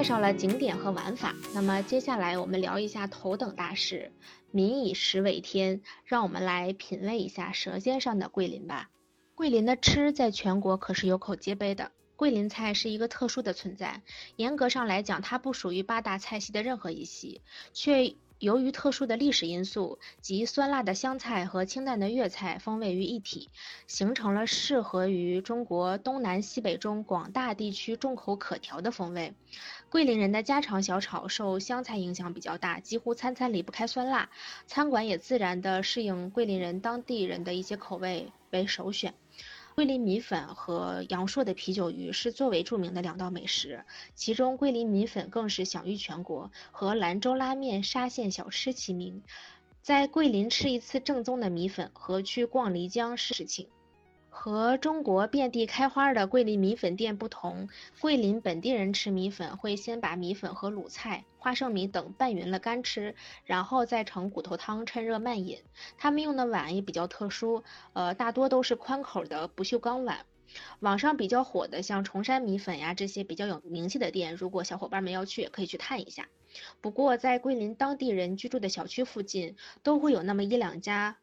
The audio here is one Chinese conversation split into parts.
介绍了景点和玩法，那么接下来我们聊一下头等大事。民以食为天，让我们来品味一下舌尖上的桂林吧。桂林的吃在全国可是有口皆碑的。桂林菜是一个特殊的存在，严格上来讲，它不属于八大菜系的任何一系，却。由于特殊的历史因素，集酸辣的湘菜和清淡的粤菜风味于一体，形成了适合于中国东南西北中广大地区众口可调的风味。桂林人的家常小炒受湘菜影响比较大，几乎餐餐离不开酸辣，餐馆也自然的适应桂林人当地人的一些口味为首选。桂林米粉和阳朔的啤酒鱼是最为著名的两道美食，其中桂林米粉更是享誉全国，和兰州拉面、沙县小吃齐名。在桂林吃一次正宗的米粉，和去逛漓江是事情。和中国遍地开花的桂林米粉店不同，桂林本地人吃米粉会先把米粉和卤菜、花生米等拌匀了干吃，然后再盛骨头汤趁热慢饮。他们用的碗也比较特殊，呃，大多都是宽口的不锈钢碗。网上比较火的像崇山米粉呀这些比较有名气的店，如果小伙伴们要去，也可以去探一下。不过在桂林当地人居住的小区附近，都会有那么一两家，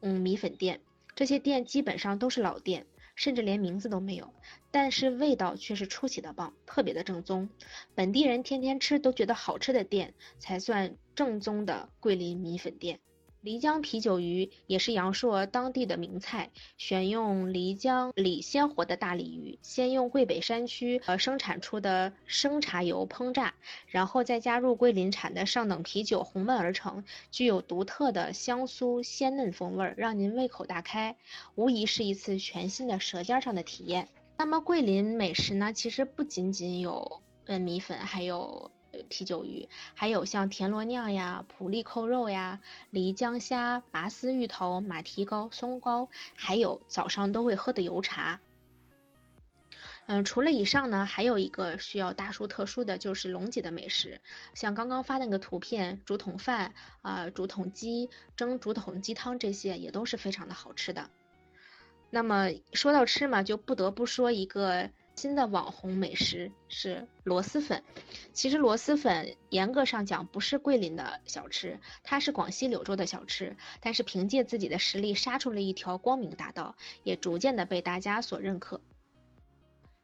嗯，米粉店。这些店基本上都是老店，甚至连名字都没有，但是味道却是出奇的棒，特别的正宗。本地人天天吃都觉得好吃的店，才算正宗的桂林米粉店。漓江啤酒鱼也是阳朔当地的名菜，选用漓江里鲜活的大鲤鱼，先用桂北山区呃生产出的生茶油烹炸，然后再加入桂林产的上等啤酒红焖而成，具有独特的香酥鲜嫩风味，让您胃口大开，无疑是一次全新的舌尖上的体验。那么桂林美食呢，其实不仅仅有嗯米粉，还有。啤酒鱼，还有像田螺酿呀、普利扣肉呀、漓江虾、拔丝芋头、马蹄糕、松糕，还有早上都会喝的油茶。嗯，除了以上呢，还有一个需要大叔特殊的，就是龙脊的美食。像刚刚发那个图片，竹筒饭啊、竹筒鸡、蒸竹筒鸡汤这些，也都是非常的好吃的。那么说到吃嘛，就不得不说一个。新的网红美食是螺蛳粉。其实螺蛳粉严格上讲不是桂林的小吃，它是广西柳州的小吃。但是凭借自己的实力杀出了一条光明大道，也逐渐的被大家所认可。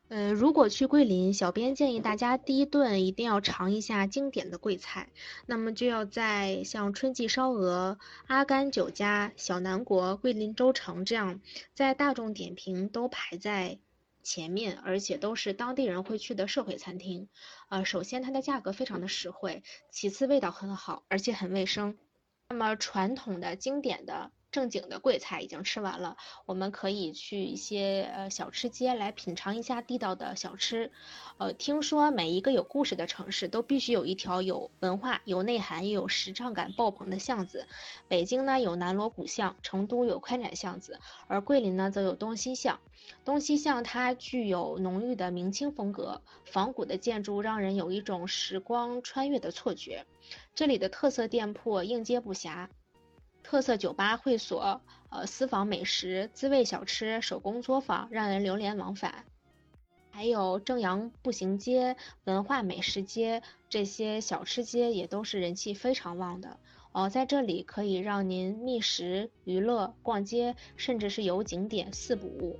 呃，如果去桂林，小编建议大家第一顿一定要尝一下经典的桂菜。那么就要在像春季烧鹅、阿甘酒家、小南国、桂林粥城这样在大众点评都排在。前面，而且都是当地人会去的社会餐厅。呃，首先它的价格非常的实惠，其次味道很好，而且很卫生。那么传统的经典的。正经的贵菜已经吃完了，我们可以去一些呃小吃街来品尝一下地道的小吃。呃，听说每一个有故事的城市都必须有一条有文化、有内涵、又有时尚感爆棚的巷子。北京呢有南锣鼓巷，成都有宽窄巷子，而桂林呢则有东西巷。东西巷它具有浓郁的明清风格，仿古的建筑让人有一种时光穿越的错觉。这里的特色店铺应接不暇。特色酒吧、会所、呃私房美食、滋味小吃、手工作坊，让人流连往返。还有正阳步行街、文化美食街这些小吃街，也都是人气非常旺的。哦，在这里可以让您觅食、娱乐、逛街，甚至是游景点四不误。